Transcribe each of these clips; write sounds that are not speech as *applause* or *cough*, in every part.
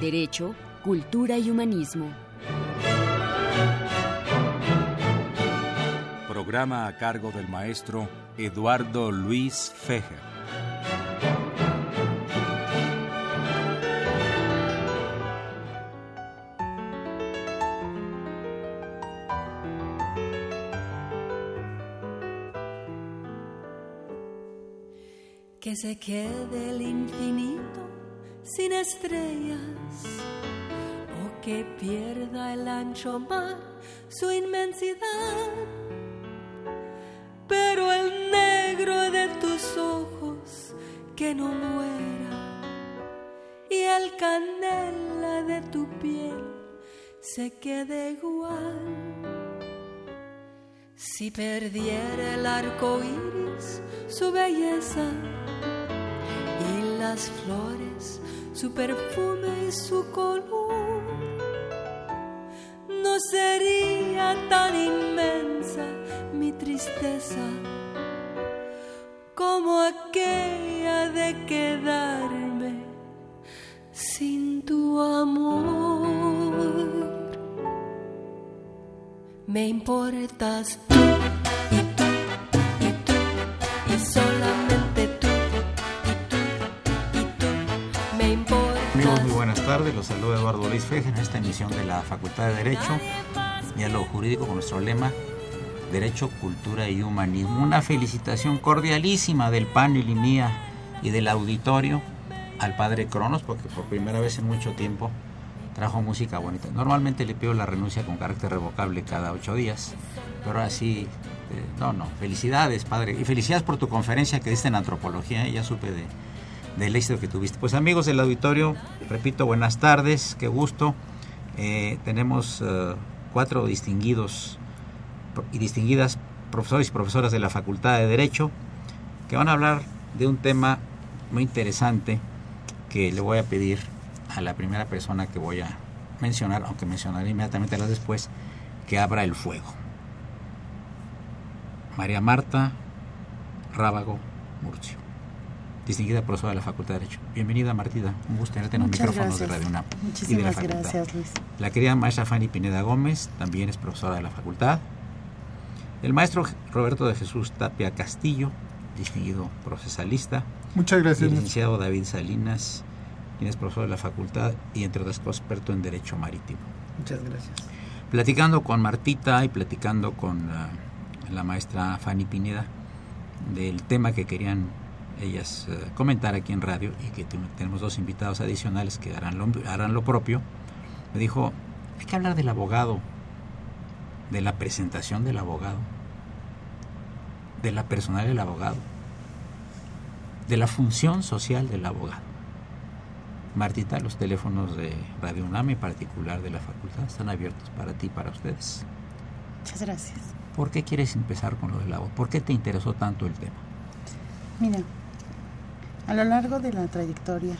Derecho, Cultura y Humanismo. Programa a cargo del maestro Eduardo Luis Fejer. Que se quede el infinito sin estrellas o que pierda el ancho mar su inmensidad. Pero el negro de tus ojos que no muera y el canela de tu piel se quede igual. Si perdiera el arco iris su belleza y las flores su perfume y su color. No sería tan inmensa mi tristeza como aquella de quedarme sin tu amor. Me importas tardes. Los saluda Eduardo Luis Feje en esta emisión de la Facultad de Derecho, Diálogo Jurídico con nuestro lema Derecho, Cultura y Humanismo. Una felicitación cordialísima del panel y mía y del auditorio al padre Cronos, porque por primera vez en mucho tiempo trajo música bonita. Normalmente le pido la renuncia con carácter revocable cada ocho días, pero ahora sí, eh, no, no, felicidades, padre. Y felicidades por tu conferencia que diste en antropología, ¿eh? ya supe de del éxito que tuviste. Pues amigos del auditorio, repito, buenas tardes, qué gusto. Eh, tenemos uh, cuatro distinguidos y distinguidas profesores y profesoras de la Facultad de Derecho que van a hablar de un tema muy interesante que le voy a pedir a la primera persona que voy a mencionar, aunque mencionaré inmediatamente las después, que abra el fuego. María Marta Rábago Murcio distinguida profesora de la Facultad de Derecho. Bienvenida, Martida. Un gusto tenerte en los micrófonos de Radio UNAM y de la Facultad. gracias, Luis. La querida maestra Fanny Pineda Gómez, también es profesora de la Facultad. El maestro Roberto de Jesús Tapia Castillo, distinguido procesalista. Muchas gracias. el licenciado David Salinas, quien es profesor de la Facultad y, entre otras cosas, experto en Derecho Marítimo. Muchas gracias. Platicando con Martita y platicando con la, la maestra Fanny Pineda del tema que querían ellas eh, comentar aquí en radio y que tenemos dos invitados adicionales que harán lo, harán lo propio, me dijo, hay que hablar del abogado, de la presentación del abogado, de la personal del abogado, de la función social del abogado. Martita, los teléfonos de Radio UNAM, en particular de la facultad, están abiertos para ti y para ustedes. Muchas gracias. ¿Por qué quieres empezar con lo del abogado? ¿Por qué te interesó tanto el tema? Mira, a lo largo de la trayectoria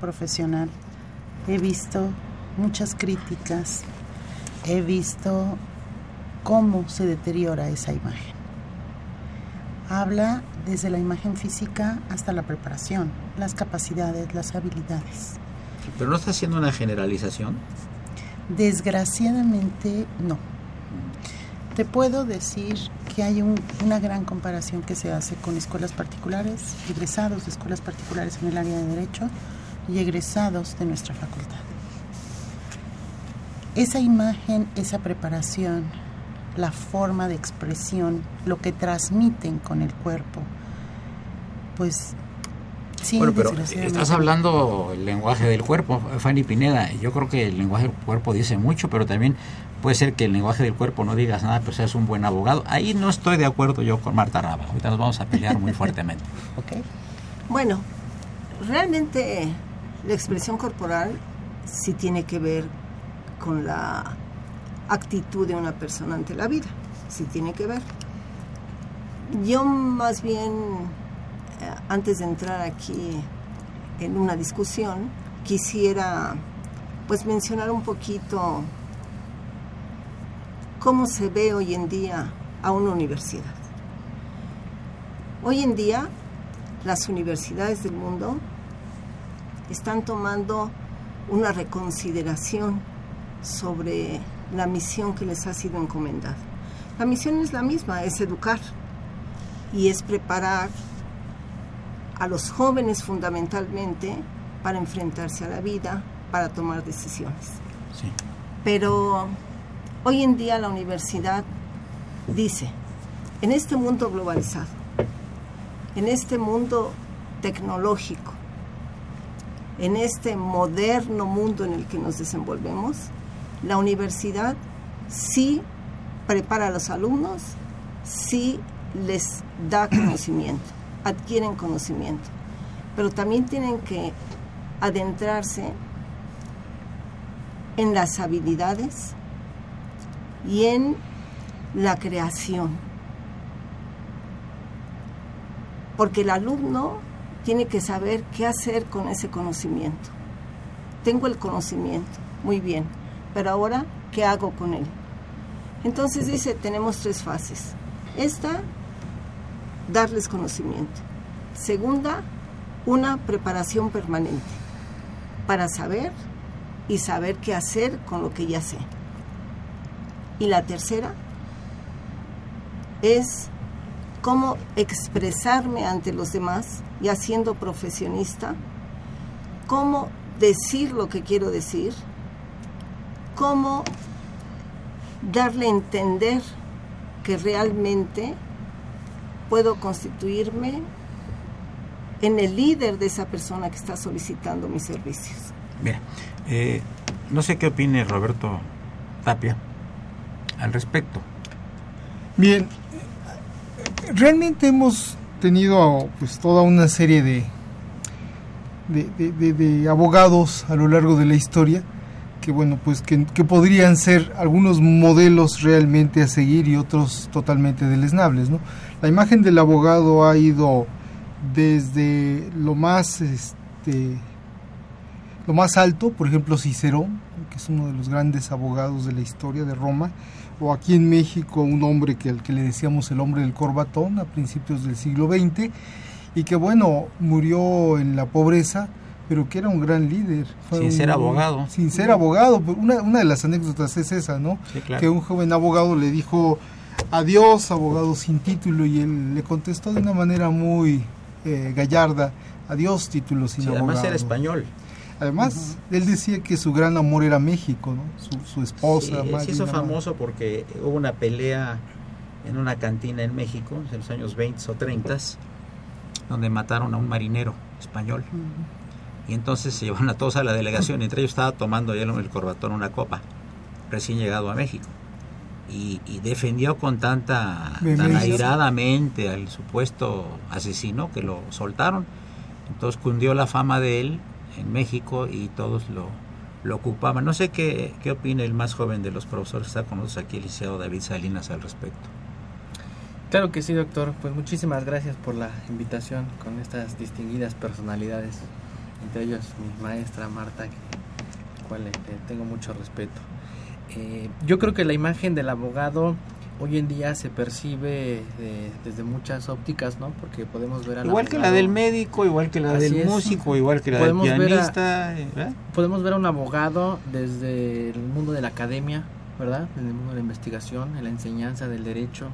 profesional he visto muchas críticas, he visto cómo se deteriora esa imagen. Habla desde la imagen física hasta la preparación, las capacidades, las habilidades. ¿Pero no está haciendo una generalización? Desgraciadamente no. Te puedo decir que hay una gran comparación que se hace con escuelas particulares, egresados de escuelas particulares en el área de derecho y egresados de nuestra facultad. Esa imagen, esa preparación, la forma de expresión, lo que transmiten con el cuerpo, pues Sí, bueno, pero estás hablando el lenguaje del cuerpo, Fanny Pineda. Yo creo que el lenguaje del cuerpo dice mucho, pero también puede ser que el lenguaje del cuerpo no digas nada, pero seas un buen abogado. Ahí no estoy de acuerdo yo con Marta Raba. Ahorita nos vamos a pelear muy fuertemente. *laughs* okay. Bueno, realmente la expresión corporal si tiene que ver con la actitud de una persona ante la vida, si tiene que ver. Yo más bien, eh, antes de entrar aquí en una discusión, quisiera pues mencionar un poquito cómo se ve hoy en día a una universidad. Hoy en día las universidades del mundo están tomando una reconsideración sobre la misión que les ha sido encomendada. La misión es la misma, es educar y es preparar a los jóvenes fundamentalmente para enfrentarse a la vida, para tomar decisiones. Pero hoy en día la universidad dice, en este mundo globalizado, en este mundo tecnológico, en este moderno mundo en el que nos desenvolvemos, la universidad sí prepara a los alumnos, sí les da *clears throat* conocimiento, adquieren conocimiento, pero también tienen que adentrarse en las habilidades y en la creación. Porque el alumno tiene que saber qué hacer con ese conocimiento. Tengo el conocimiento, muy bien, pero ahora, ¿qué hago con él? Entonces dice, tenemos tres fases. Esta, darles conocimiento. Segunda, una preparación permanente para saber y saber qué hacer con lo que ya sé. Y la tercera es cómo expresarme ante los demás, ya siendo profesionista, cómo decir lo que quiero decir, cómo darle a entender que realmente puedo constituirme en el líder de esa persona que está solicitando mis servicios. Mira, eh, no sé qué opine Roberto Tapia al respecto. Bien, realmente hemos tenido pues toda una serie de, de abogados a lo largo de la historia que bueno, pues que, podrían ser algunos modelos realmente a seguir y otros totalmente deleznables, ¿no? La imagen del abogado ha ido desde lo más este lo más alto, por ejemplo Cicerón, que es uno de los grandes abogados de la historia de Roma, o aquí en México un hombre que al que le decíamos el hombre del corbatón a principios del siglo XX y que bueno, murió en la pobreza pero que era un gran líder. sin ser abogado. Sin ser abogado. Una, una de las anécdotas es esa, ¿no? Que un joven abogado le dijo, adiós, abogado sin título, y él le contestó de una manera muy eh, gallarda, adiós, título sin abogado. Además era español. Además, él decía que su gran amor era México, ¿no? Su, esposa. Sí, se hizo famoso porque hubo una pelea en una cantina en México, en los años 20 o 30, donde mataron a un marinero español. Y entonces se llevaron a todos a la delegación, y entre ellos estaba tomando ya el corbatón una copa, recién llegado a México. Y, defendió con tanta, tan airadamente al supuesto asesino que lo soltaron. Entonces cundió la fama de él en México y todos lo, lo ocupaban. No sé qué, qué opina el más joven de los profesores que está con nosotros aquí, el liceo David Salinas, al respecto. Claro que sí, doctor. Pues muchísimas gracias por la invitación con estas distinguidas personalidades entre ellos mi maestra Marta, que, cual tengo mucho respeto. Eh, yo creo que la imagen del abogado hoy en día se percibe desde muchas ópticas, ¿no? Porque podemos ver igual que la del médico, igual que la del músico, igual que la del pianista, eh, podemos ver a un abogado desde el mundo de la academia, ¿verdad? En el mundo de la investigación, en la enseñanza del derecho.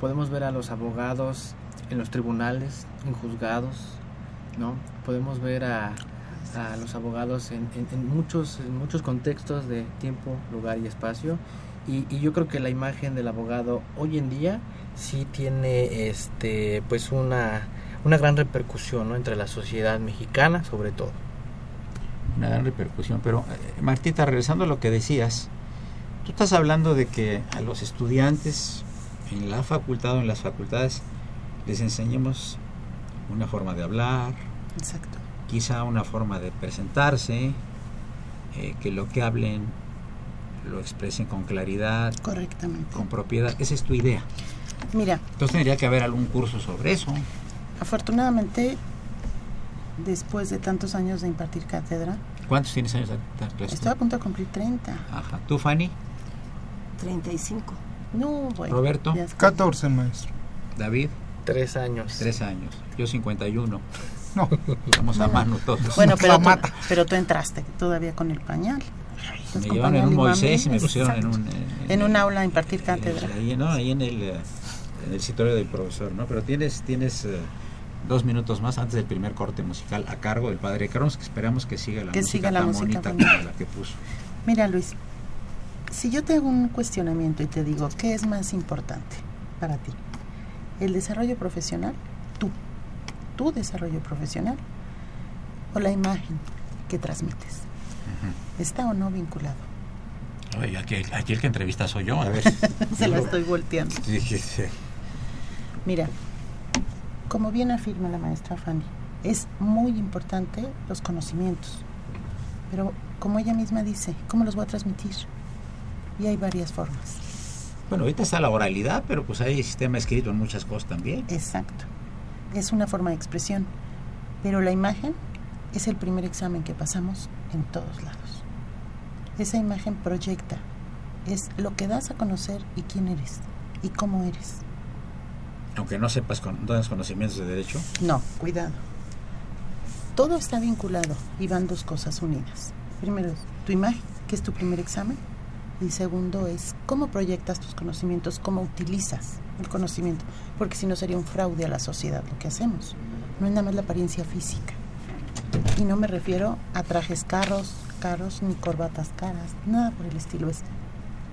Podemos ver a los abogados en los tribunales, en juzgados, ¿no? Podemos ver a, a los abogados en, en, muchos, en muchos contextos de tiempo, lugar y espacio. Y, y, yo creo que la imagen del abogado hoy en día sí tiene este pues una, una gran repercusión ¿no? entre la sociedad mexicana sobre todo. Una gran repercusión, pero eh, Martita, regresando a lo que decías, tú estás hablando de que a los estudiantes en la facultad o en las facultades les enseñemos una forma de hablar, Exacto. quizá una forma de presentarse, eh, que lo que hablen lo expresen con claridad, Correctamente. con propiedad. Esa es tu idea. Mira, Entonces tendría que haber algún curso sobre eso. afortunadamente, después de tantos años de impartir cátedra, ¿Cuántos tienes años de dar clases? estoy a punto de cumplir 30. Ajá. ¿Tú, Fanny? 35. No, bueno. Roberto. ya está. 14, maestro. David, Tres años. tres años. Yo 51. No, Vamos a mano todos. Bueno, *laughs* pero tú, mata. pero tú entraste todavía con el pañal. Me llevaron en un Moisés y me pusieron en un... Exacto. En un aula a impartir cátedra. Ahí, no, ahí en el, eh, en el escritorio del profesor, ¿no? Pero tienes, tienes eh, dos minutos más antes del primer corte musical a cargo del padre Carlos, que esperamos que siga la Que música siga la tan música bonita. como la que puso. Mira, Luis, si yo te hago un cuestionamiento y te digo, ¿qué es más importante para ti? ¿El desarrollo profesional? Tú. ¿Tu desarrollo profesional? ¿O la imagen que transmites? ¿Está o no vinculado? Oye, aquí, aquí el que entrevista soy yo, a ver. *laughs* Se la estoy volteando. Sí, sí, sí. Mira, como bien afirma la maestra Fanny, es muy importante los conocimientos. Pero como ella misma dice, ¿cómo los voy a transmitir? Y hay varias formas. Bueno, ahorita está la oralidad, pero pues hay sistema escrito en muchas cosas también. Exacto. Es una forma de expresión. Pero la imagen es el primer examen que pasamos en todos lados. Esa imagen proyecta. Es lo que das a conocer y quién eres y cómo eres. Aunque no sepas con, no conocimientos de derecho. No, cuidado. Todo está vinculado y van dos cosas unidas. Primero es tu imagen, que es tu primer examen. Y segundo es cómo proyectas tus conocimientos, cómo utilizas el conocimiento. Porque si no sería un fraude a la sociedad lo que hacemos. No es nada más la apariencia física. Y no me refiero a trajes caros, caros, ni corbatas caras, nada por el estilo. Es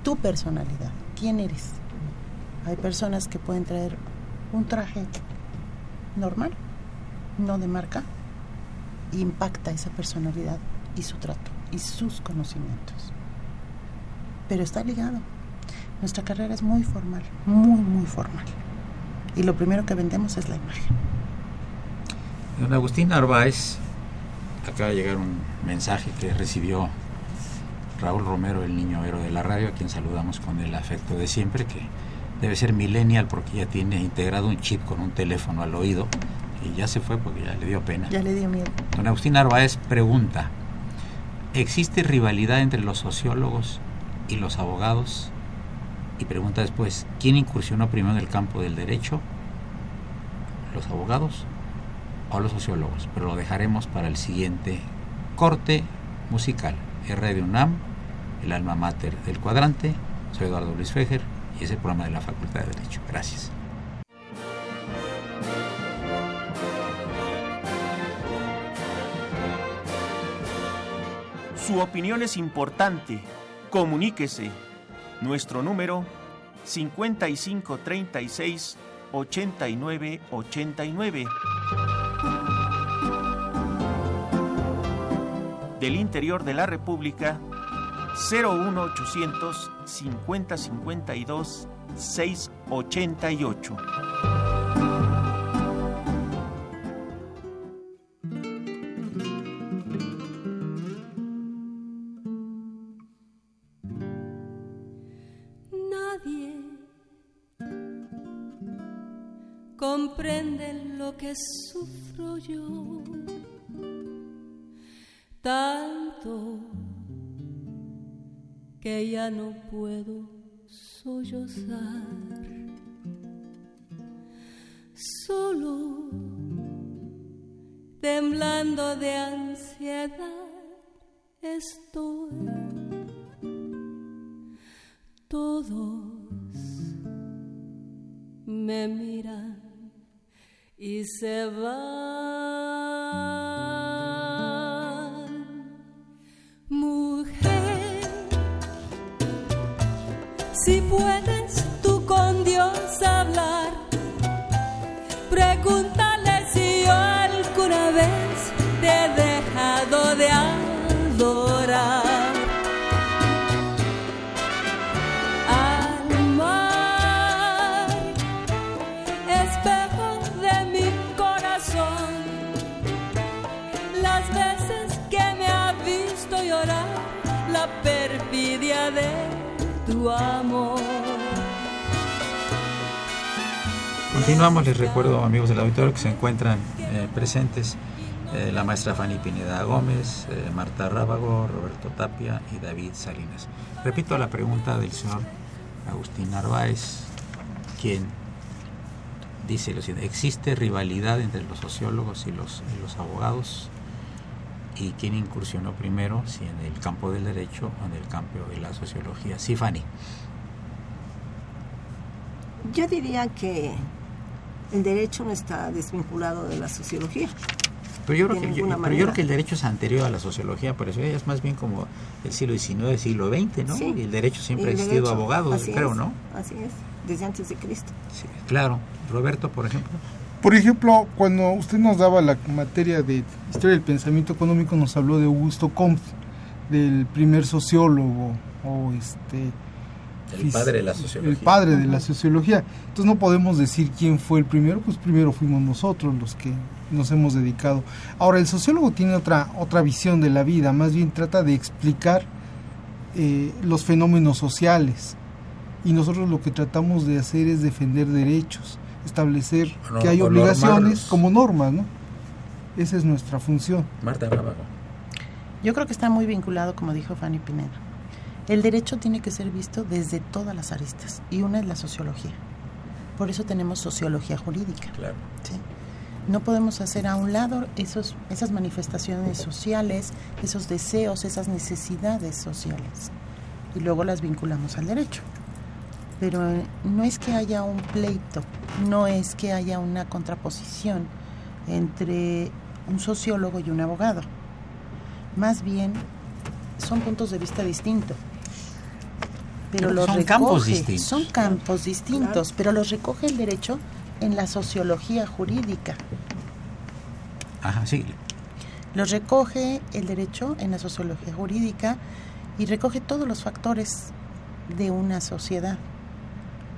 tu personalidad, quién eres. Hay personas que pueden traer un traje normal, no de marca, y impacta esa personalidad y su trato y sus conocimientos. Pero está ligado. Nuestra carrera es muy formal, muy, muy formal. Y lo primero que vendemos es la imagen. Don Agustín Narváez, acaba de llegar un mensaje que recibió Raúl Romero, el niño héroe de la radio, a quien saludamos con el afecto de siempre, que debe ser millennial porque ya tiene integrado un chip con un teléfono al oído y ya se fue porque ya le dio pena. Ya le dio miedo. Don Agustín Narváez pregunta, ¿existe rivalidad entre los sociólogos y los abogados? Y pregunta después, ¿quién incursionó primero en el campo del derecho? ¿Los abogados o los sociólogos? Pero lo dejaremos para el siguiente corte musical. R de UNAM, el alma mater del cuadrante. Soy Eduardo Luis Fejer y es el programa de la Facultad de Derecho. Gracias. Su opinión es importante. Comuníquese. Nuestro número 5536 8989. Del interior de la República 01800 5052 688. Nadie comprende lo que sufro yo. Tanto que ya no puedo sollozar. Solo temblando de ansiedad estoy. Todos me miran y se van. Si puedes tú con Dios hablar, pregúntale si yo alguna vez te he dejado de adorar. Al mar, espejo de mi corazón, las veces que me ha visto llorar la perfidia de tu amor. Continuamos, les recuerdo amigos del auditorio que se encuentran eh, presentes eh, la maestra Fanny Pineda Gómez, eh, Marta Rábago, Roberto Tapia y David Salinas. Repito la pregunta del señor Agustín Narváez, quien dice lo siguiente, ¿existe rivalidad entre los sociólogos y los, y los abogados? ¿Y quién incursionó primero, si en el campo del derecho o en el campo de la sociología? Sí, Fanny. Yo diría que el derecho no está desvinculado de la sociología. Pero yo, creo que, yo, pero yo creo que el derecho es anterior a la sociología, por eso es más bien como el siglo XIX, siglo XX, ¿no? Sí. Y el derecho siempre ha existido abogado, así creo, es, ¿no? Así es, desde antes de Cristo. Sí, claro. Roberto, por ejemplo. Por ejemplo, cuando usted nos daba la materia de historia del pensamiento económico, nos habló de Augusto Comte, del primer sociólogo o este El padre de la sociología. el padre de la sociología. Entonces no podemos decir quién fue el primero, pues primero fuimos nosotros los que nos hemos dedicado. Ahora el sociólogo tiene otra otra visión de la vida, más bien trata de explicar eh, los fenómenos sociales y nosotros lo que tratamos de hacer es defender derechos, establecer no- que hay obligaciones como normas, ¿no? Esa es nuestra función. Marta Rábago. Yo creo que está muy vinculado, como dijo Fanny Pineda. El derecho tiene que ser visto desde todas las aristas y una es la sociología. Por eso tenemos sociología jurídica. Claro. ¿sí? No podemos hacer a un lado esos, esas manifestaciones sociales, esos deseos, esas necesidades sociales y luego las vinculamos al derecho. Pero eh, no es que haya un pleito, no es que haya una contraposición entre un sociólogo y un abogado. Más bien son puntos de vista distintos. Pero Pero los son recoge, campos distintos. Son campos distintos, pero los recoge el derecho en la sociología jurídica. Ajá, sí. Los recoge el derecho en la sociología jurídica y recoge todos los factores de una sociedad.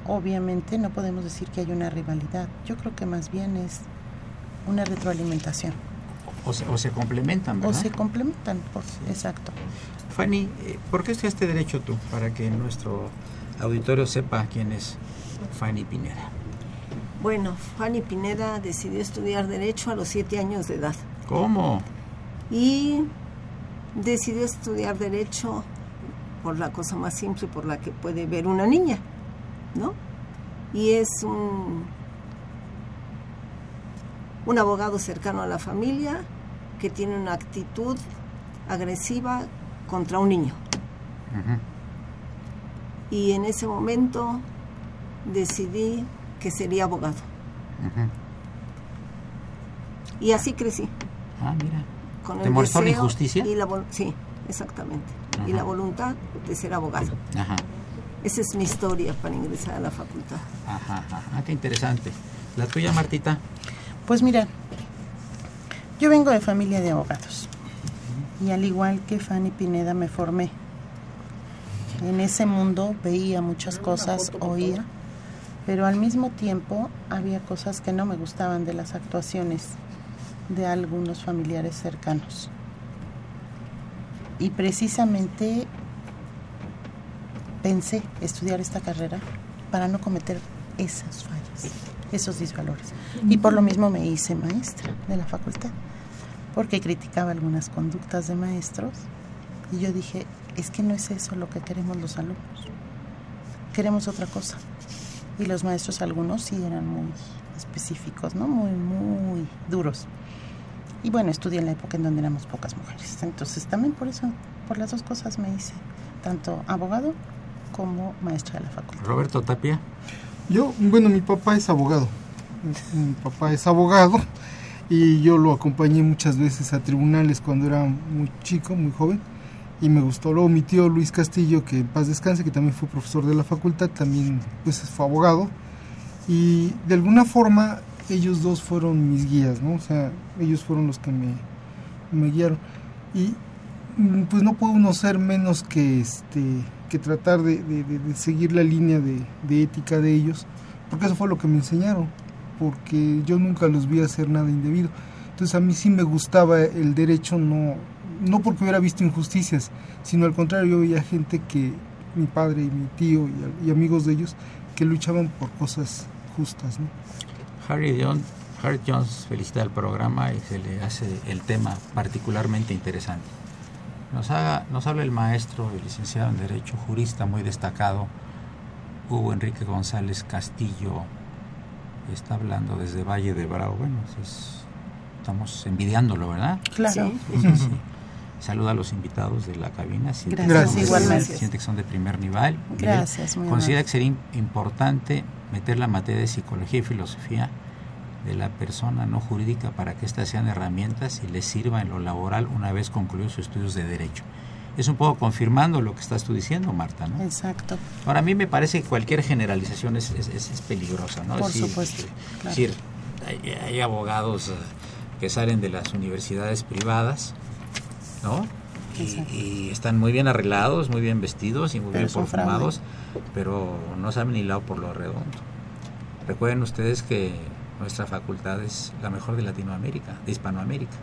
Obviamente no podemos decir que hay una rivalidad. Yo creo que más bien es una retroalimentación. O se, o se complementan, O ¿verdad? se complementan, por- exacto. Fanny, eh, ¿por qué estudiaste Derecho tú? Para que nuestro auditorio sepa quién es Fanny Pineda. Bueno, Fanny Pineda decidió estudiar Derecho a los siete años de edad. ¿Cómo? Y decidió estudiar Derecho por la cosa más simple por la que puede ver una niña, ¿no? Y es un, un abogado cercano a la familia que tiene una actitud agresiva contra un niño. Y en ese momento decidí que sería abogado. Y así crecí. Ah, mira. Con ¿Te el molestó la deseo injusticia? Y la, sí, exactamente. Y la voluntad de ser abogado. Ajá, Esa es mi historia para ingresar a la facultad. ajá, ajá. Ah, qué interesante. ¿La tuya, Martita? Pues mira, yo vengo de familia de abogados y al igual que Fanny Pineda me formé. En ese mundo veía muchas cosas, oía, pero al mismo tiempo había cosas que no me gustaban de las actuaciones de algunos familiares cercanos. Y precisamente pensé estudiar esta carrera para no cometer esas fallas, esos disvalores. Y por lo mismo me hice maestra de la facultad, porque criticaba algunas conductas de maestros y yo dije, es que no es eso lo que queremos los alumnos, queremos otra cosa. Y los maestros algunos sí eran muy específicos, ¿no? Muy, muy duros. Y bueno, estudié en la época en donde éramos pocas mujeres. Entonces también por eso, por las dos cosas me hice, tanto abogado como maestra de la facultad. Roberto Tapia. Yo, bueno, mi papá es abogado. Mi papá es abogado y yo lo acompañé muchas veces a tribunales cuando era muy chico, muy joven y me gustó. Luego mi tío Luis Castillo, que en paz descanse, que también fue profesor de la facultad, también pues fue abogado y de alguna forma ellos dos fueron mis guías, ¿no? O sea, ellos fueron los que me, me guiaron y mm, pues no puede uno ser menos que este que tratar de- de- de seguir la línea de, de ética de ellos porque eso fue lo que me enseñaron porque yo nunca los vi hacer nada indebido entonces a mí sí me gustaba el derecho no no porque hubiera visto injusticias, sino al contrario, yo veía gente que, mi padre y mi tío y, amigos de ellos, que luchaban por cosas justas. ¿no? Harry, John, Harry Jones felicita el programa y se le hace el tema particularmente interesante. Nos, haga, nos habla el maestro y licenciado en Derecho, jurista muy destacado, Hugo Enrique González Castillo, está hablando desde Valle de Bravo. Bueno, estamos envidiándolo, ¿verdad? Claro. Saluda a los invitados de la cabina. Gracias, igualmente. Siente que son de primer nivel. Gracias, muy Considera que sería importante meter la materia de psicología y filosofía de la persona no jurídica para que éstas sean herramientas y les sirva en lo laboral una vez concluidos sus estudios de derecho. Es un poco confirmando lo que estás tú diciendo, Marta, ¿no? Exacto. Ahora, a mí me parece que cualquier generalización es, es, peligrosa, ¿no? Por supuesto. Es decir, hay, abogados eh, que salen de las universidades privadas, ¿no? Y, están muy bien arreglados, muy bien vestidos y muy bien formados, pero no saben ni lado por lo redondo. Recuerden ustedes que nuestra facultad es la mejor de Latinoamérica, de Hispanoamérica.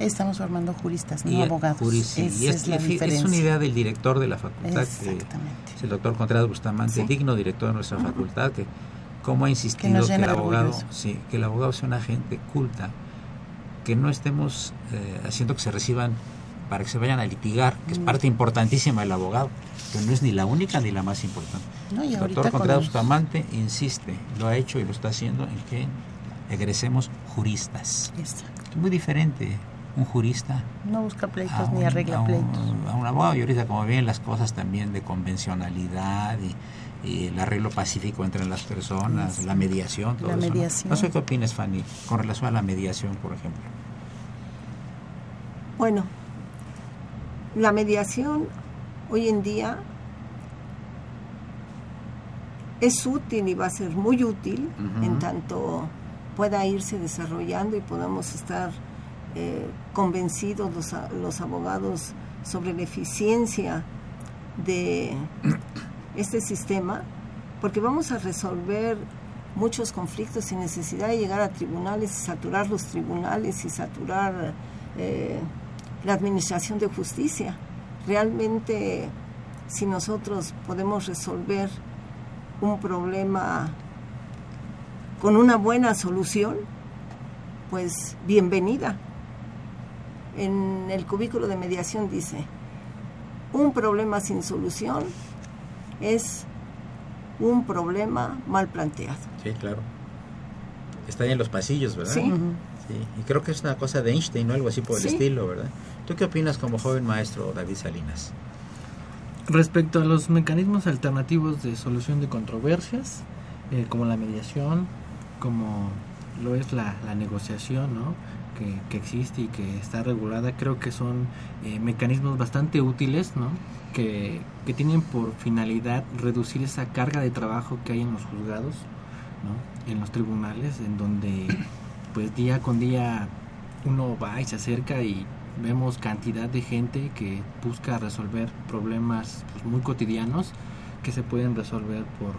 Estamos formando juristas, no abogados. y es, es, una idea del director de la facultad, que es el doctor Contreras Bustamante, digno director de nuestra facultad, que como ha insistido que, el abogado, sí, que el abogado sea una gente culta, que no estemos eh, haciendo que se reciban para que se vayan a litigar, que es mm. parte importantísima del abogado, pero no es ni la única ni la más importante. el doctor Contreras Bustamante insiste, lo ha hecho y lo está haciendo en que egresemos juristas. Es muy diferente un jurista. No busca pleitos ni arregla pleitos. A un abogado y ahorita como bien las cosas también de convencionalidad y, el arreglo pacífico entre las personas, la mediación, todo la eso. Mediación. ¿no? sé qué opinas, Fanny, con relación a la mediación, por ejemplo. Bueno, la mediación hoy en día es útil y va a ser muy útil en tanto pueda irse desarrollando y podamos estar eh, convencidos los, los abogados sobre la eficiencia de este sistema, porque vamos a resolver muchos conflictos sin necesidad de llegar a tribunales y saturar los tribunales y saturar eh, la administración de justicia. Realmente, si nosotros podemos resolver un problema con una buena solución, pues bienvenida. En el cubículo de mediación dice, un problema sin solución es un problema mal planteado. Sí, claro. Está ahí en los pasillos, ¿verdad? Sí. Y creo que es una cosa de Einstein o algo así por el estilo, ¿verdad? ¿Tú qué opinas como joven maestro, David Salinas? Respecto a los mecanismos alternativos de solución de controversias, eh, como la mediación, como lo es la, negociación, ¿no? Que, existe y que está regulada, creo que son eh, mecanismos bastante útiles, ¿no? Que, que, tienen por finalidad reducir esa carga de trabajo que hay en los juzgados, ¿no? en los tribunales, en donde *coughs* pues día con día uno va y se acerca y vemos cantidad de gente que busca resolver problemas pues, muy cotidianos que se pueden resolver por,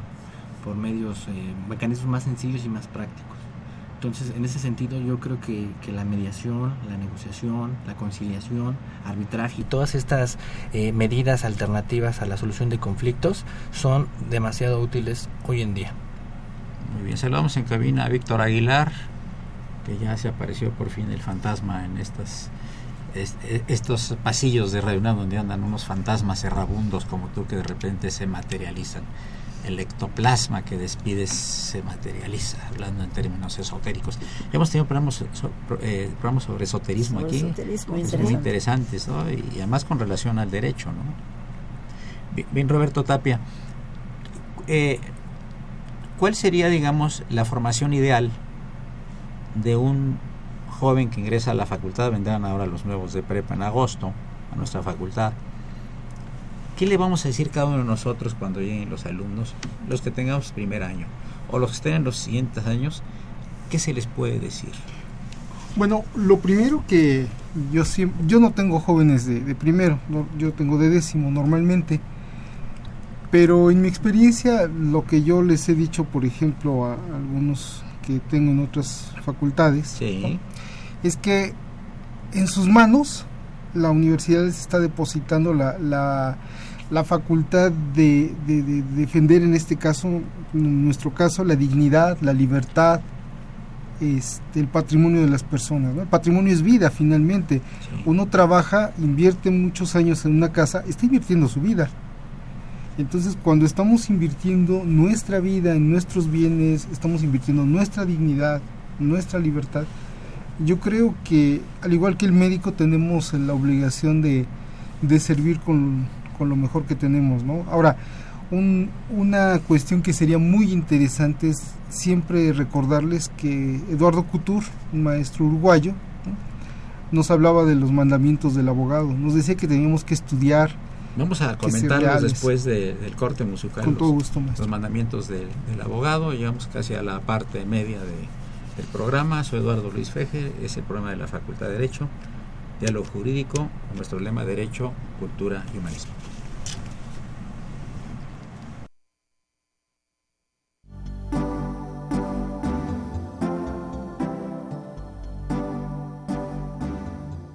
por medios, eh, mecanismos más sencillos y más prácticos. Entonces, en ese sentido, yo creo que, que, la mediación, la negociación, la conciliación, arbitraje y todas estas eh, medidas alternativas a la solución de conflictos son demasiado útiles hoy en día. Muy bien, saludamos en cabina a Víctor Aguilar, que ya se apareció por fin el fantasma en estas e, estos pasillos de reunión donde andan unos fantasmas errabundos como tú que de repente se materializan. El ectoplasma que despides se materializa, hablando en términos esotéricos. Hemos tenido programas, eh, sobre esoterismo aquí, muy, interesantes, y, además con relación al derecho. ¿no? Bien, Roberto Tapia, eh, ¿cuál sería, digamos, la formación ideal de un joven que ingresa a la facultad, vendrán ahora los nuevos de prepa en agosto a nuestra facultad. ¿Qué le vamos a decir cada uno de nosotros cuando lleguen los alumnos, los que tengamos primer año o los que estén en los siguientes años? ¿Qué se les puede decir? Bueno, lo primero que yo siempre, yo no tengo jóvenes de, primero, yo tengo de décimo normalmente, pero en mi experiencia lo que yo les he dicho, por ejemplo, a, algunos que tengo en otras facultades, sí es que en sus manos la universidad les está depositando la, la, facultad de, defender en este caso, en nuestro caso, la dignidad, la libertad, este, el patrimonio de las personas. El patrimonio es vida finalmente. Uno trabaja, invierte muchos años en una casa, está invirtiendo su vida. Entonces, cuando estamos invirtiendo nuestra vida en nuestros bienes, estamos invirtiendo nuestra dignidad, nuestra libertad, yo creo que, al igual que el médico, tenemos la obligación de, servir con, lo mejor que tenemos, ¿no? Ahora, una cuestión que sería muy interesante es siempre recordarles que Eduardo Couture, un maestro uruguayo, nos hablaba de los mandamientos del abogado, nos decía que teníamos que estudiar. Vamos a comentarlos después del corte musical. Con todo gusto, Los mandamientos del, del abogado, llegamos casi a la parte media de, el programa. Soy Eduardo Luis Feje, es el programa de la Facultad de Derecho, Diálogo Jurídico, nuestro lema Derecho, Cultura y Humanismo.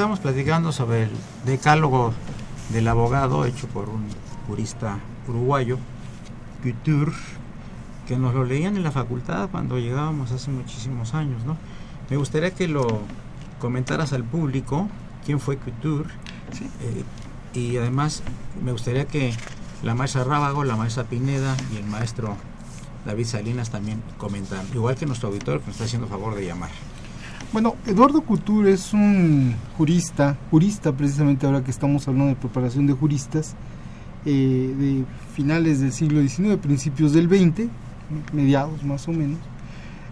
Estamos platicando sobre el decálogo del abogado hecho por un jurista uruguayo, Couture, que nos lo leían en la facultad cuando llegábamos hace muchísimos años. ¿no? Me gustaría que lo comentaras al público quién fue Couture. Eh, y además me gustaría que la maestra Rábago, la maestra Pineda y el maestro David Salinas también comentaran, igual que nuestro auditor que nos está haciendo favor de llamar. Bueno, Eduardo Couture es un jurista, jurista precisamente ahora que estamos hablando de preparación de juristas, eh, de finales del siglo XIX, principios del XX, mediados más o menos,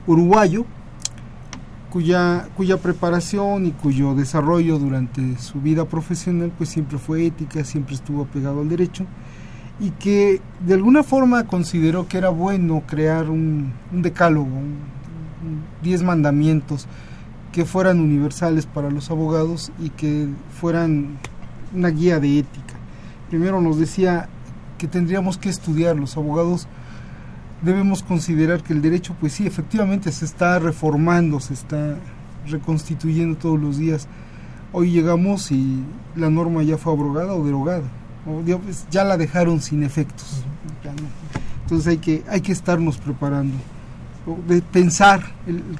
uruguayo, cuya, cuya preparación y cuyo desarrollo durante su vida profesional pues siempre fue ética, siempre estuvo apegado al derecho y que de alguna forma consideró que era bueno crear un, decálogo, diez mandamientos que fueran universales para los abogados y que fueran una guía de ética. Primero nos decía que tendríamos que estudiar los abogados. Debemos considerar que el derecho pues sí efectivamente se está reformando se está reconstituyendo todos los días. Hoy llegamos y la norma ya fue abrogada o derogada o ya pues, la dejaron sin efectos. Entonces hay que hay que estarnos preparando de pensar,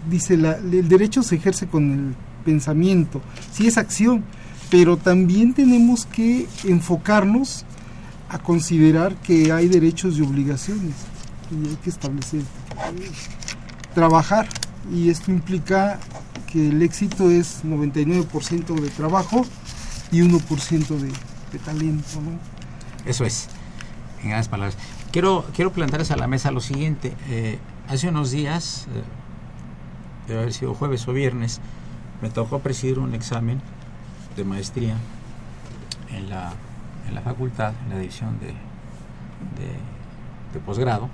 dice, la, el derecho se ejerce con el pensamiento, sí es acción, pero también tenemos que enfocarnos a considerar que hay derechos y obligaciones y hay que establecer, trabajar y esto implica que el éxito es 99% de trabajo y 1% de, de talento. ¿no? Eso es, en grandes palabras. Quiero, quiero plantearles a la mesa lo siguiente. Eh, hace unos días, eh, debe haber sido jueves o viernes, me tocó presidir un examen de maestría en la, en la facultad, en la división de, de, posgrado,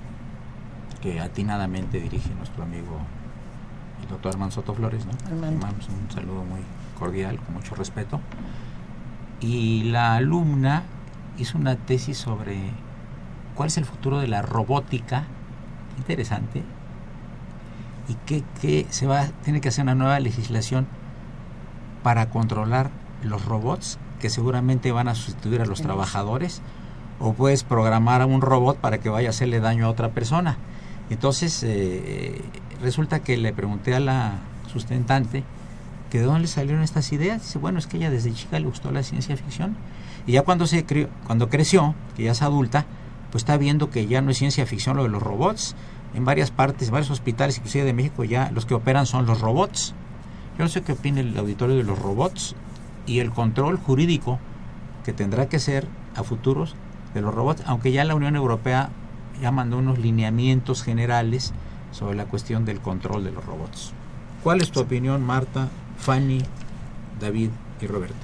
que atinadamente dirige nuestro amigo el doctor Armando Soto Flores. ¿no? un saludo muy cordial, con mucho respeto. Y la alumna hizo una tesis sobre cuál es el futuro de la robótica interesante y que, se va tiene que hacer una nueva legislación para controlar los robots que seguramente van a sustituir a los trabajadores o puedes programar a un robot para que vaya a hacerle daño a otra persona. Entonces eh, resulta que le pregunté a la sustentante que de dónde le salieron estas ideas. Dice bueno es que ella desde chica le gustó la ciencia ficción y ya cuando se crió, cuando creció que ya es adulta pues está viendo que ya no es ciencia ficción lo de los robots. En varias partes, varios hospitales, inclusive de México, ya los que operan son los robots. Yo no sé qué opina el auditorio de los robots y el control jurídico que tendrá que ser a futuros de los robots, aunque ya la Unión Europea ya mandó unos lineamientos generales sobre la cuestión del control de los robots. ¿Cuál es tu opinión, Marta, Fanny, David y Roberto?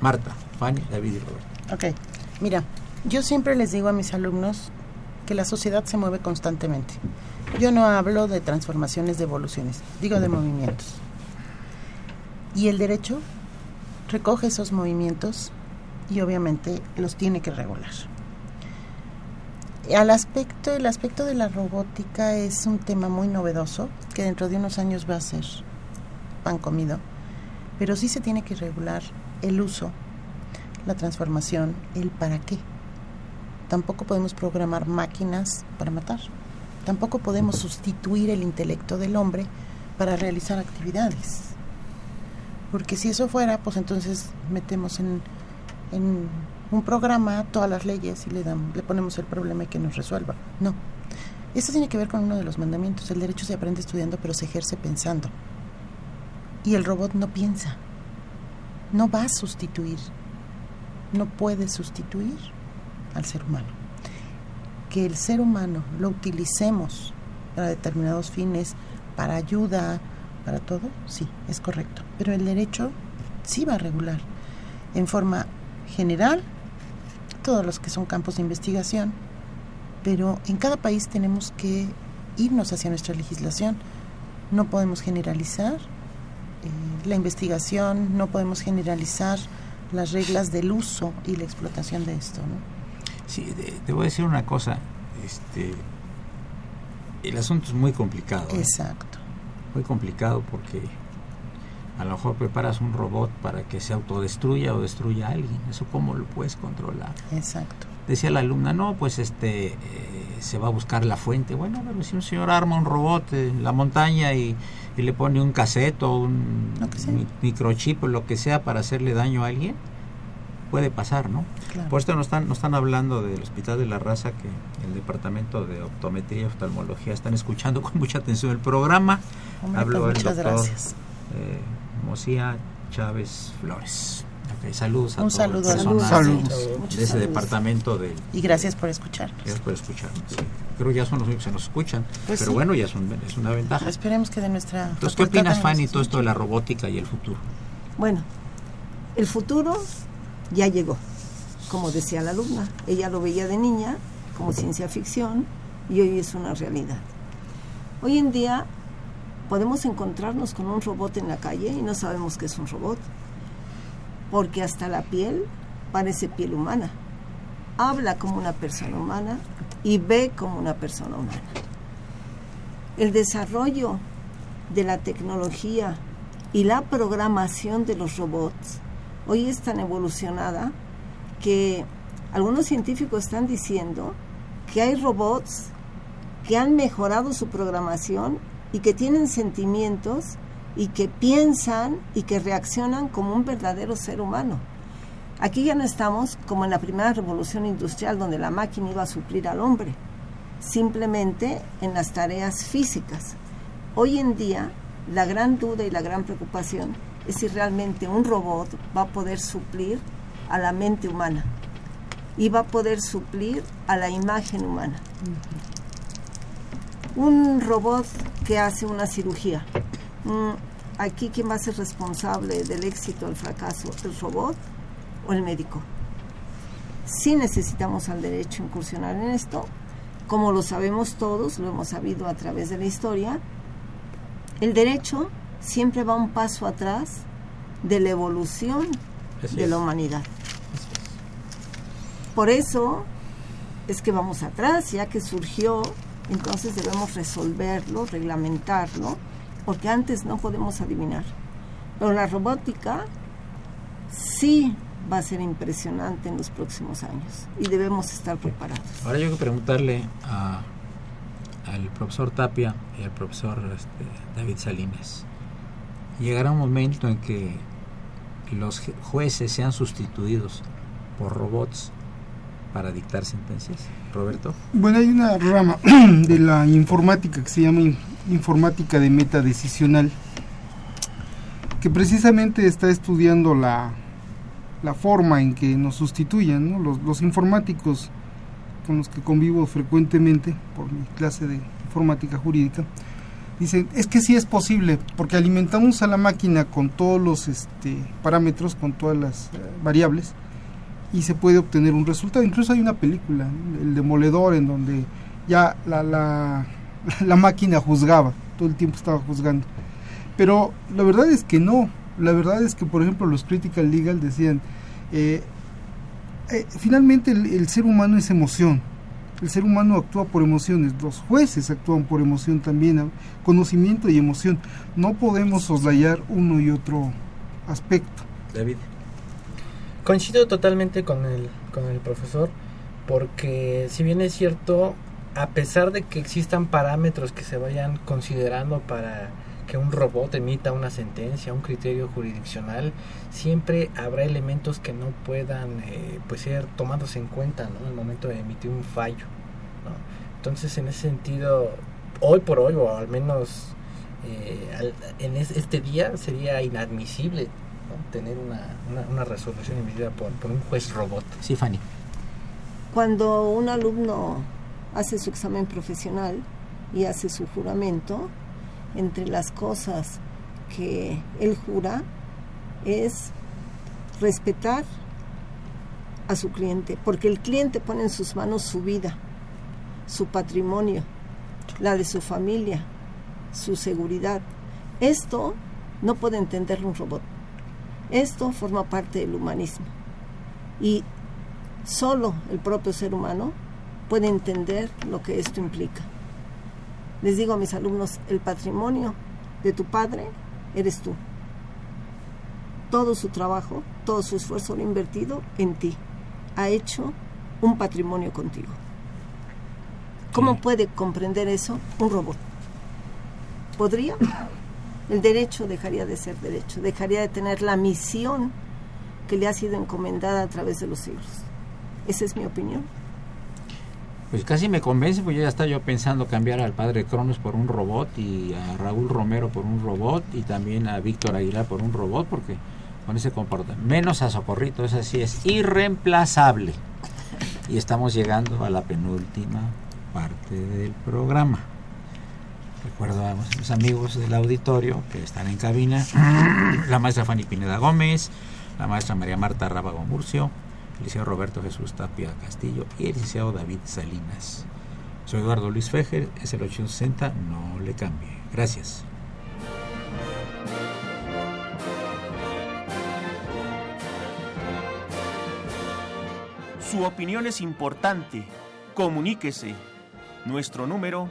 Marta, Fanny, David y Roberto. Ok, mira, yo siempre les digo a mis alumnos que la sociedad se mueve constantemente. Yo no hablo de transformaciones, de evoluciones, digo de movimientos. Y el derecho recoge esos movimientos y obviamente los tiene que regular. Al aspecto, el aspecto de la robótica es un tema muy novedoso que dentro de unos años va a ser pan comido, pero sí se tiene que regular el uso, la transformación, el para qué tampoco podemos programar máquinas para matar. Tampoco podemos sustituir el intelecto del hombre para realizar actividades. Porque si eso fuera, pues entonces metemos en, un programa todas las leyes y le, le ponemos el problema y que nos resuelva. No. Esto tiene que ver con uno de los mandamientos. El derecho se aprende estudiando, pero se ejerce pensando. Y el robot no piensa. No va a sustituir. No puede sustituir al ser humano. Que el ser humano lo utilicemos para determinados fines, para ayuda, para todo, sí, es correcto. Pero el derecho sí va a regular en forma general todos los que son campos de investigación, pero en cada país tenemos que irnos hacia nuestra legislación. No podemos generalizar eh, la investigación, no podemos generalizar las reglas del uso y la explotación de esto. ¿no? Sí, te voy a decir una cosa. Este, el asunto es muy complicado. ¿eh? Exacto. Muy complicado porque a lo mejor preparas un robot para que se autodestruya o destruya a alguien. ¿Eso cómo lo puedes controlar? Exacto. Decía la alumna, no, pues este eh, se va a buscar la fuente. Bueno, pero si un señor arma un robot en la montaña y, le pone un cassette o un microchip o lo que sea para hacerle daño a alguien, puede pasar, ¿no? Por esto nos están, nos están hablando del Hospital de la Raza, que el Departamento de Optometría y Oftalmología están escuchando con mucha atención el programa. Hombre, pues muchas gracias. Eh, Mosía Chávez Flores. saludos a Un saludo de ese departamento de... Y gracias por escuchar. Gracias por escucharnos. Creo que ya son los únicos que nos escuchan. Pues pero bueno, ya es, es una ventaja. Esperemos que de nuestra... Entonces, ¿qué opinas, Fanny, todo esto de la robótica y el futuro? Bueno, el futuro ya llegó, como decía la alumna. Ella lo veía de niña como ciencia ficción y hoy es una realidad. Hoy en día podemos encontrarnos con un robot en la calle y no sabemos que es un robot, porque hasta la piel parece piel humana, habla como una persona humana y ve como una persona humana. El desarrollo de la tecnología y la programación de los robots hoy es tan evolucionada que algunos científicos están diciendo que hay robots que han mejorado su programación y que tienen sentimientos y que piensan y que reaccionan como un verdadero ser humano. Aquí ya no estamos como en la primera revolución industrial donde la máquina iba a suplir al hombre, simplemente en las tareas físicas. Hoy en día la gran duda y la gran preocupación es si realmente un robot va a poder suplir a la mente humana y va a poder suplir a la imagen humana un robot que hace una cirugía. Mm, aquí, ¿quién va a ser responsable del éxito o el fracaso? ¿El robot o el médico? Si necesitamos al derecho incursionar en esto, como lo sabemos todos, lo hemos sabido a través de la historia, el derecho siempre va un paso atrás de la evolución de la humanidad. Por eso es que vamos atrás, ya que surgió entonces debemos resolverlo, reglamentarlo, porque antes no podemos adivinar. Pero la robótica sí va a ser impresionante en los próximos años y debemos estar preparados. Ahora yo quiero preguntarle al profesor Tapia y al profesor este, David Salinas. Llegará un momento en que los jueces sean sustituidos por robots para dictar sentencias? Roberto. Bueno, hay una rama *clears throat* de la informática que se llama informática de meta decisional, que precisamente está estudiando la, la forma en que nos sustituyan los, los informáticos con los que convivo frecuentemente por mi clase de informática jurídica, dicen, es que sí es posible, porque alimentamos a la máquina con todos los este, parámetros, con todas las eh, variables, y se puede obtener un resultado. Incluso hay una película, El Demoledor, en donde ya la, la, *laughs* máquina juzgaba, todo el tiempo estaba juzgando. Pero la verdad es que no, la verdad es que, por ejemplo, los Critical Legal decían, eh, eh, finalmente el, ser humano es emoción, el ser humano actúa por emociones, los jueces actúan por emoción también, conocimiento y emoción. No podemos soslayar uno y otro aspecto. David. Coincido totalmente con el, con el profesor, porque si bien es cierto, a pesar de que existan parámetros que se vayan considerando para que un robot emita una sentencia, un criterio jurisdiccional, siempre habrá elementos que no puedan eh, pues ser tomados en cuenta ¿no? en el momento de emitir un fallo. Entonces, en ese sentido, hoy por hoy, o al menos eh, en este día, sería inadmisible tener una, resolución emitida por, por, un juez robot. Sí, Fanny. Cuando un alumno hace su examen profesional y hace su juramento, entre las cosas que él jura es respetar a su cliente, porque el cliente pone en sus manos su vida, su patrimonio, la de su familia, su seguridad. Esto no puede entenderlo un robot. Esto forma parte del humanismo y solo el propio ser humano puede entender lo que esto implica. Les digo a mis alumnos, el patrimonio de tu padre eres tú. todo su trabajo, todo su esfuerzo lo invertido en ti. Ha hecho un patrimonio contigo. ¿Cómo puede comprender eso un robot? ¿Podría? El derecho dejaría de ser derecho, dejaría de tener la misión que le ha sido encomendada a través de los siglos. Esa es mi opinión. Pues casi me convence, pues ya está yo pensando cambiar al padre Cronos por un robot y a Raúl Romero por un robot y también a Víctor Aguilar por un robot, porque con ese comportamiento, menos a Socorrito, es así, es irreemplazable. Y estamos llegando a la penúltima parte del programa. Recuerdo a los amigos del auditorio que están en cabina, *clears throat* la maestra Fanny Pineda Gómez, la maestra María Marta Rábago Murcio, el licenciado Roberto Jesús Tapia Castillo y el licenciado David Salinas. Soy Eduardo Luis Fejer, es el 860, no le cambie. Gracias. Su opinión es importante. Comuníquese. Nuestro número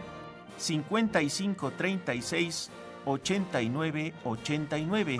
5536 8989.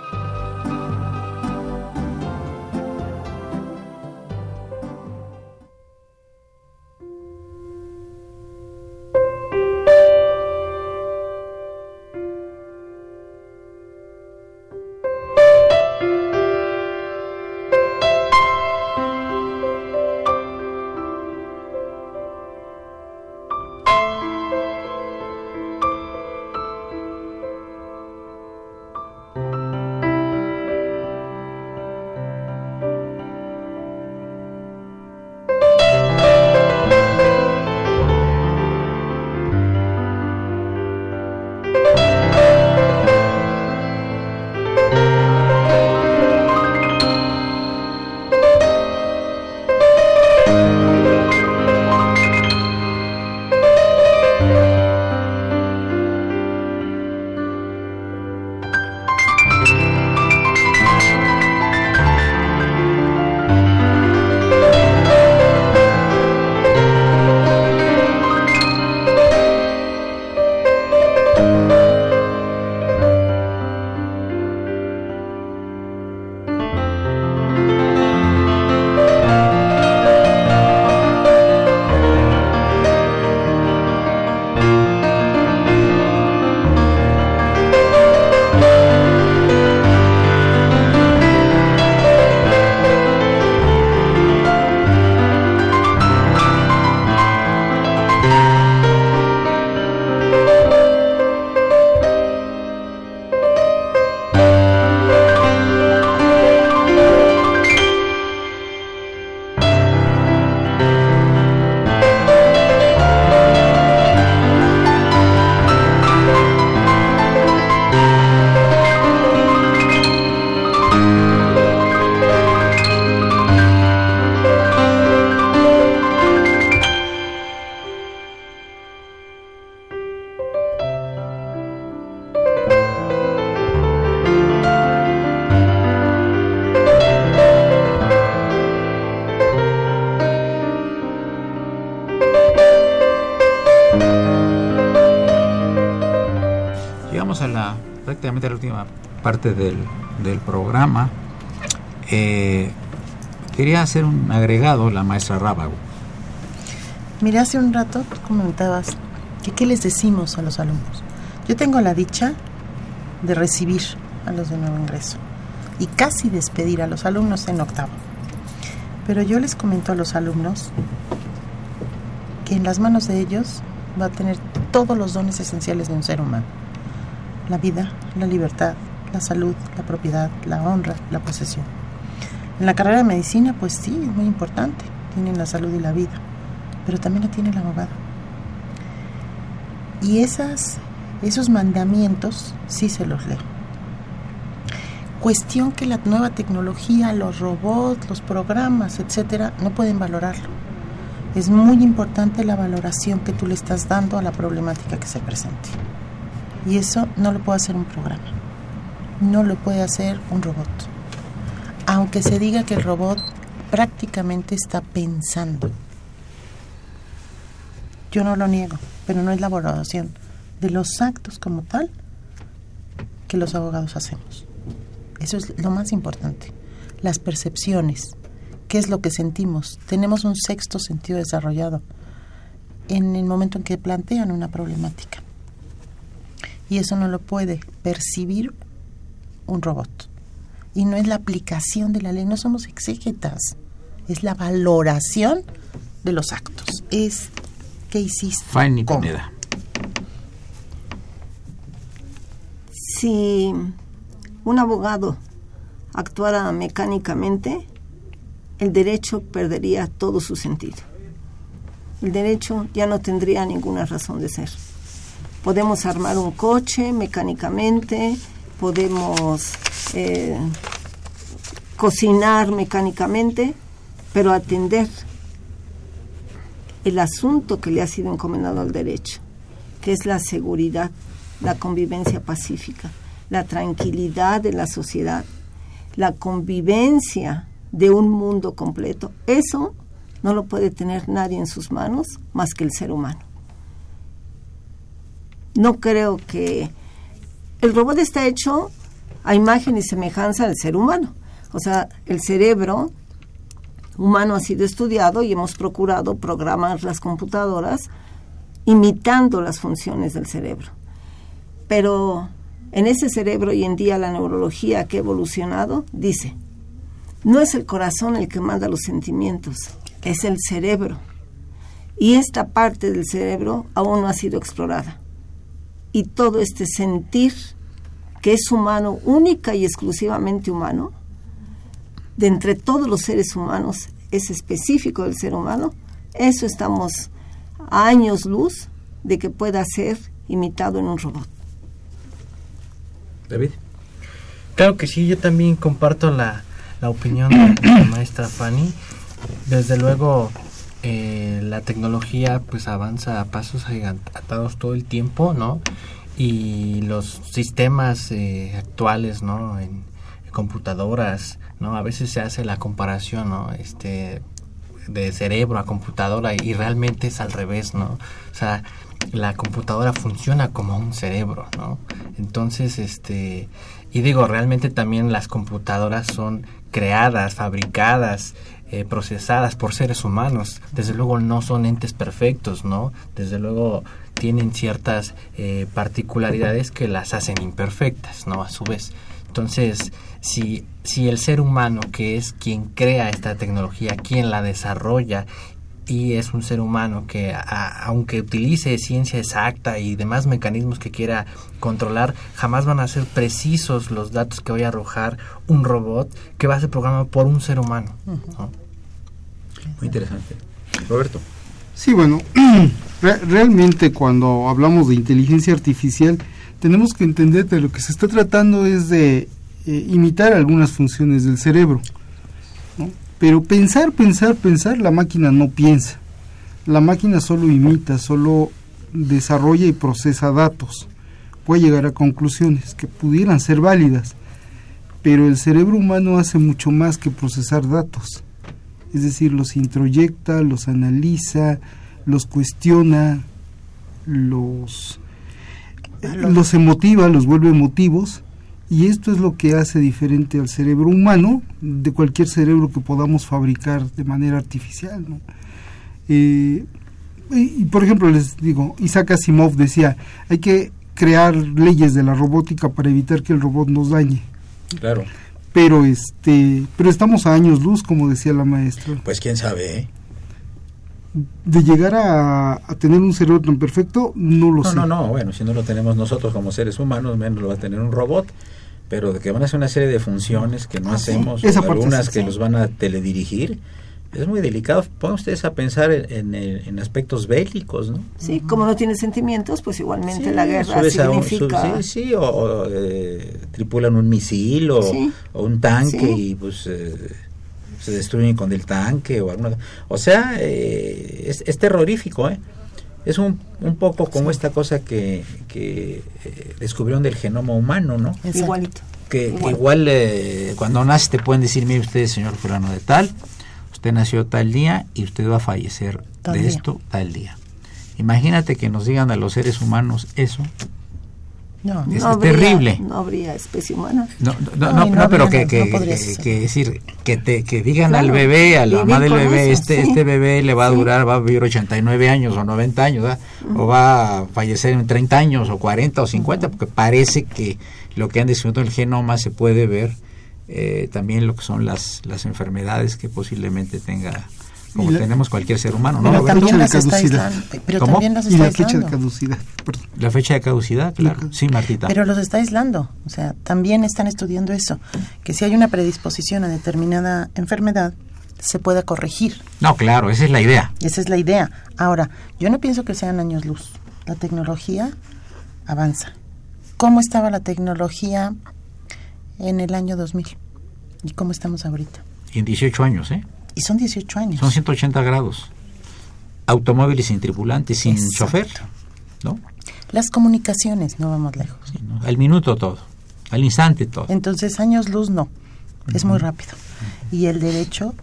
Quería hacer un agregado, la maestra Rábago. Mira, hace un rato comentabas que qué les decimos a los alumnos. Yo tengo la dicha de recibir a los de nuevo ingreso y casi despedir a los alumnos en octavo. Pero yo les comento a los alumnos que en las manos de ellos va a tener todos los dones esenciales de un ser humano. La vida, la libertad, la salud, la propiedad, la honra, la posesión. En la carrera de medicina, pues sí, es muy importante. Tienen la salud y la vida, pero también la tiene el abogado. Y esas, esos mandamientos sí se los leo. Cuestión que la nueva tecnología, los robots, los programas, etcétera, no pueden valorarlo. Es muy importante la valoración que tú le estás dando a la problemática que se presente. Y eso no lo puede hacer un programa no lo puede hacer un robot. Aunque se diga que el robot prácticamente está pensando. Yo no lo niego, pero no es la valoración de los actos como tal que los abogados hacemos. Eso es lo más importante. Las percepciones, qué es lo que sentimos. Tenemos un sexto sentido desarrollado en el momento en que plantean una problemática. Y eso no lo puede percibir un robot. Y no es la aplicación de la ley, no somos exégetas, es la valoración de los actos. Es qué hiciste. Fanny Pineda. Si un abogado actuara mecánicamente, el derecho perdería todo su sentido. El derecho ya no tendría ninguna razón de ser. Podemos armar un coche mecánicamente, podemos eh, cocinar mecánicamente, pero atender el asunto que le ha sido encomendado al derecho, que es la seguridad, la convivencia pacífica, la tranquilidad de la sociedad, la convivencia de un mundo completo. Eso no lo puede tener nadie en sus manos más que el ser humano. No creo que el robot está hecho a imagen y semejanza del ser humano. O sea, el cerebro humano ha sido estudiado y hemos procurado programar las computadoras imitando las funciones del cerebro. Pero en ese cerebro hoy en día la neurología que ha evolucionado dice, no es el corazón el que manda los sentimientos, es el cerebro. Y esta parte del cerebro aún no ha sido explorada. Y todo este sentir que es humano, única y exclusivamente humano, de entre todos los seres humanos, es específico del ser humano, eso estamos a años luz de que pueda ser imitado en un robot. David. Claro que sí, yo también comparto la, la opinión de la maestra Fanny. Desde luego, eh, la tecnología pues avanza a pasos agigantados todo el tiempo, ¿no? Y los sistemas eh, actuales, ¿no? En, computadoras, ¿no? A veces se hace la comparación, ¿no? Este, de cerebro a computadora y realmente es al revés, ¿no? O sea, la computadora funciona como un cerebro, ¿no? Entonces, este, y digo, realmente también las computadoras son creadas, fabricadas, eh, procesadas por seres humanos. Desde luego no son entes perfectos, ¿no? Desde luego tienen ciertas eh, particularidades que las hacen imperfectas, ¿no? A su vez. Entonces, si, si el ser humano, que es quien crea esta tecnología, quien la desarrolla y es un ser humano que aunque utilice ciencia exacta y demás mecanismos que quiera controlar, jamás van a ser precisos los datos que vaya a arrojar un robot que va a ser programado por un ser humano. Muy interesante. Roberto. Sí, bueno, *clears throat* realmente cuando hablamos de inteligencia artificial tenemos que entender que lo que se está tratando es de eh, imitar algunas funciones del cerebro. Pero pensar, pensar, pensar, la máquina no piensa. La máquina solo imita, solo desarrolla y procesa datos. Puede llegar a conclusiones que pudieran ser válidas, pero el cerebro humano hace mucho más que procesar datos. Es decir, los introyecta, los analiza, los cuestiona, los, los emotiva, los vuelve emotivos y esto es lo que hace diferente al cerebro humano de cualquier cerebro que podamos fabricar de manera artificial. Eh, y, por ejemplo, les digo, Isaac Asimov decía, hay que crear leyes de la robótica para evitar que el robot nos dañe. Claro. Pero este, pero estamos a años luz, como decía la maestra. Pues quién sabe, ¿eh? de llegar a, tener un cerebro tan perfecto, no lo sé. No, no, no, bueno, si no lo tenemos nosotros como seres humanos, menos lo va a tener un robot pero de que van a hacer una serie de funciones que no ah, hacemos, algunas que los van a teledirigir, es muy delicado. Pongan ustedes a pensar en, aspectos bélicos, ¿no? Sí, como no tiene sentimientos, pues igualmente la guerra significa... sí, sí, o, eh, tripulan un misil o, un tanque y pues eh, se destruyen con el tanque o alguna... O sea, eh, es, es terrorífico, ¿eh? es un, un poco como esta cosa que, que eh, descubrieron del genoma humano, ¿no? Igualito. Que igual, eh, cuando nace te pueden decir, mire usted, señor fulano de tal, usted nació tal día y usted va a fallecer de esto tal día. Imagínate que nos digan a los seres humanos eso. No, es, no terrible. No habría especie humana. No, no, no, pero que, que, que, decir, que, te, que digan al bebé, a la mamá del bebé, este, este bebé le va a durar, va a vivir 89 años o 90 años, o va a fallecer en 30 años o 40 o 50, porque parece que lo que han descubierto el genoma se puede ver eh, también lo que son las, las enfermedades que posiblemente tenga como tenemos cualquier ser humano, ¿no? Pero también las está Pero también las está y la fecha de caducidad. La fecha de caducidad, claro. Sí, Martita. Pero los está aislando. O sea, también están estudiando eso. Que si hay una predisposición a determinada enfermedad, se pueda corregir. No, claro, esa es la idea. Esa es la idea. Ahora, yo no pienso que sean años luz. La tecnología avanza. ¿Cómo estaba la tecnología en el año 2000? ¿Y cómo estamos ahorita? Y en 18 años, ¿eh? Y son 18 años. Son 180 grados. Automóviles sin tripulantes, sin chofer, ¿no? Las comunicaciones, no vamos lejos. Al minuto todo, al instante todo. Entonces, años luz no, es muy rápido. Y el derecho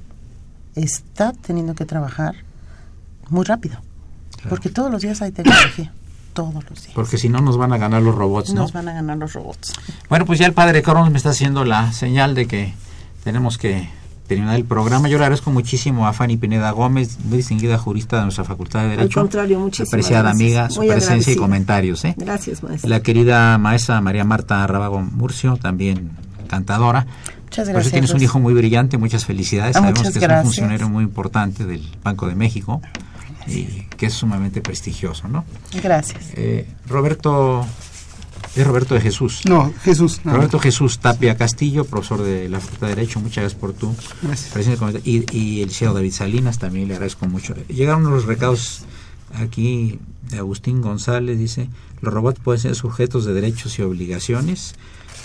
está teniendo que trabajar muy rápido, porque todos los días hay tecnología. Todos los días. Porque si no nos van a ganar los robots, ¿no? Nos van a ganar los robots. Bueno, pues ya el padre Carlos me está haciendo la señal de que tenemos que terminar el programa. Yo le agradezco muchísimo a Fanny Pineda Gómez, muy distinguida jurista de nuestra Facultad de Derecho. Al contrario, muchísimas Apreciada amiga, su presencia y comentarios. ¿eh? Gracias, maestra. La querida maestra María Marta Rábago Murcio, también cantadora. Muchas gracias. Por eso tienes un hijo muy brillante, muchas felicidades. Ah, Sabemos muchas que gracias. es un funcionario muy importante del Banco de México y que es sumamente prestigioso, ¿no? Gracias. Eh, Roberto es Roberto de Jesús. No, Jesús. no. Roberto Jesús Tapia Castillo, profesor de la Facultad de Derecho, muchas gracias por tu Gracias. presencia. Y, y el licenciado David Salinas, también le agradezco mucho. Llegaron los recados aquí de Agustín González, dice, los robots pueden ser sujetos de derechos y obligaciones,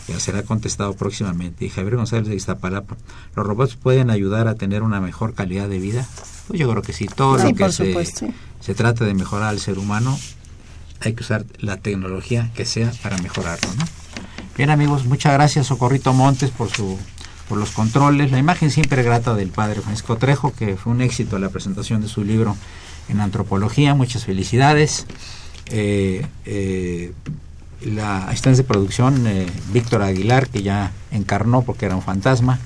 ya será contestado próximamente. Y Javier González de Iztapalapa, los robots pueden ayudar a tener una mejor calidad de vida. Pues yo creo que sí, todo Sí, lo que se, se trata de mejorar al ser humano, hay que usar la tecnología que sea para mejorarlo, ¿no? Bien amigos, muchas gracias Socorrito Montes por su por los controles, la imagen siempre grata del padre Francisco Trejo, que fue un éxito la presentación de su libro en antropología, muchas felicidades. Eh, eh, la asistente de producción, eh, Víctor Aguilar, que ya encarnó porque era un fantasma,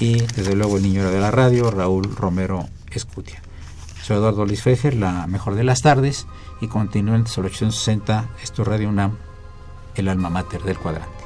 y desde luego el niño de la radio, Raúl Romero Escutia. Soy Eduardo Luis Fejer, la mejor de las tardes, y continúen en 860, esto es Radio UNAM, el alma mater del cuadrante.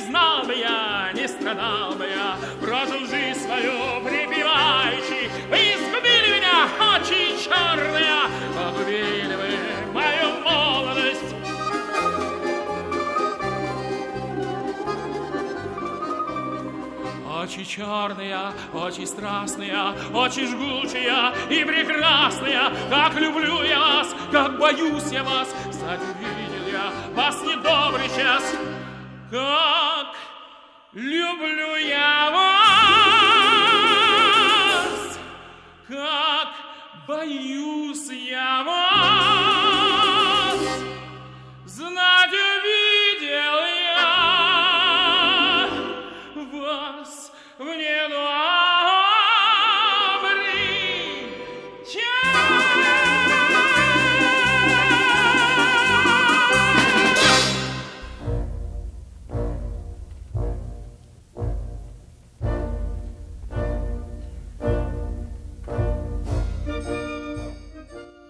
Знал бы я, не страдал бы я, Прожил жизнь свою припеваючи. Вы изгубили меня, очи черные, Погубили вы мою молодость. Очи черные, очи страстные, очи жгучие и прекрасные, как люблю я вас, как боюсь я вас, кстати, увидел я вас недобрый час. Как люблю я вас, как боюсь я вас,